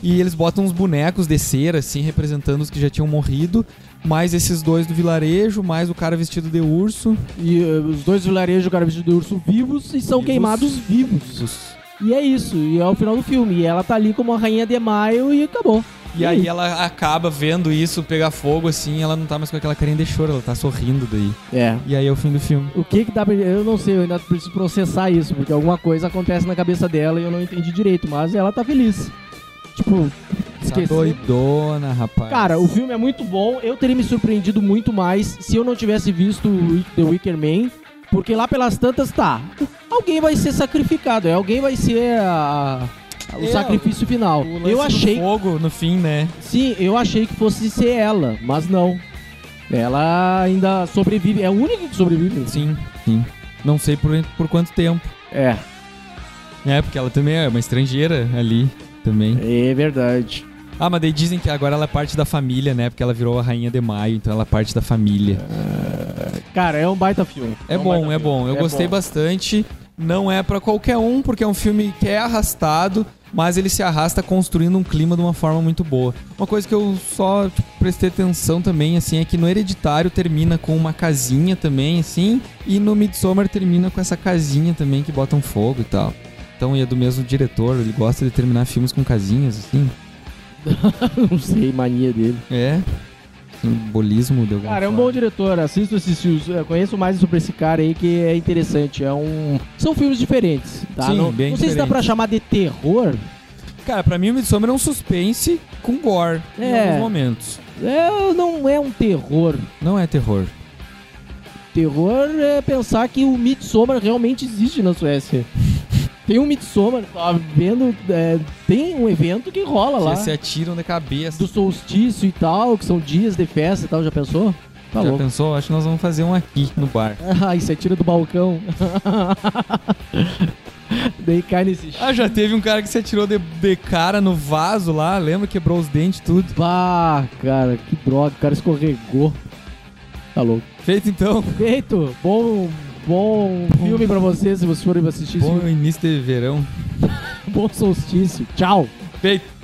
E eles botam uns bonecos de cera, assim, representando os que já tinham morrido, mais esses dois do vilarejo, mais o cara vestido de urso. E eh, os dois vilarejos, o cara vestido de urso vivos e são Vivos. queimados vivos. E é isso, e é o final do filme. E ela tá ali como a rainha de maio e acabou. E aí ela acaba vendo isso pegar fogo, assim, ela não tá mais com aquela carinha de choro, ela tá sorrindo daí. É. E aí é o fim do filme. O que que dá pra... Eu não sei, eu ainda preciso processar isso, porque alguma coisa acontece na cabeça dela e eu não entendi direito, mas ela tá feliz. Tipo, Tá esqueci. doidona, rapaz. Cara, o filme é muito bom. Eu teria me surpreendido muito mais se eu não tivesse visto The Wicker Man. Porque lá pelas tantas, tá. Alguém vai ser sacrificado. é, Alguém vai ser a- o É, sacrifício final. O Eu achei. fogo no fim, né? Sim, eu achei que fosse ser ela, mas não. Ela ainda sobrevive. É a única que sobrevive. Sim, sim. Não sei por, por quanto tempo. É, É, porque ela também é uma estrangeira ali também. é verdade. Ah, mas daí dizem que agora ela é parte da família, né? Porque ela virou a rainha de maio, então ela é parte da família. Cara, é um baita filme. É um bom, é filme. bom. Eu É gostei bom. bastante. Não é pra qualquer um, porque é um filme que é arrastado, mas ele se arrasta construindo um clima de uma forma muito boa. Uma coisa que eu só tipo, prestei atenção também, assim, é que no Hereditário termina com uma casinha também, assim, e no Midsommar termina com essa casinha também que botam fogo e tal. Então, e é do mesmo diretor, ele gosta de terminar filmes com casinhas, assim. [laughs] não sei, mania dele. É. Simbolismo de alguma Cara, é um forma. bom diretor. Assisto esses. Eu conheço mais sobre esse cara aí que é interessante. É um. São filmes diferentes, tá? Sim, não bem não sei se dá pra chamar de terror. Cara, pra mim o Midsommar é um suspense com gore em É. alguns momentos. É, não é um terror. Não é terror. Terror é pensar que o Midsommar realmente existe na Suécia. Tem um Midsommar, tava vendo. é, tem um evento que rola lá. Que se atiram de cabeça. Do solstício e tal, que são dias de festa e tal, já pensou? Tá Já louco. pensou? Acho que nós vamos fazer um aqui no bar. [laughs] Ah, e você tira do balcão. [laughs] Daí cai nesse Ah, já teve um cara que se atirou de, de cara no vaso lá, lembra? Quebrou os dentes tudo. Bah, cara, que droga, o cara escorregou. Tá louco. Feito então. Feito, bom, bom filme pra você, se vocês forem assistir esse Bom início de verão. [laughs] Bom solstício. Tchau. Feito.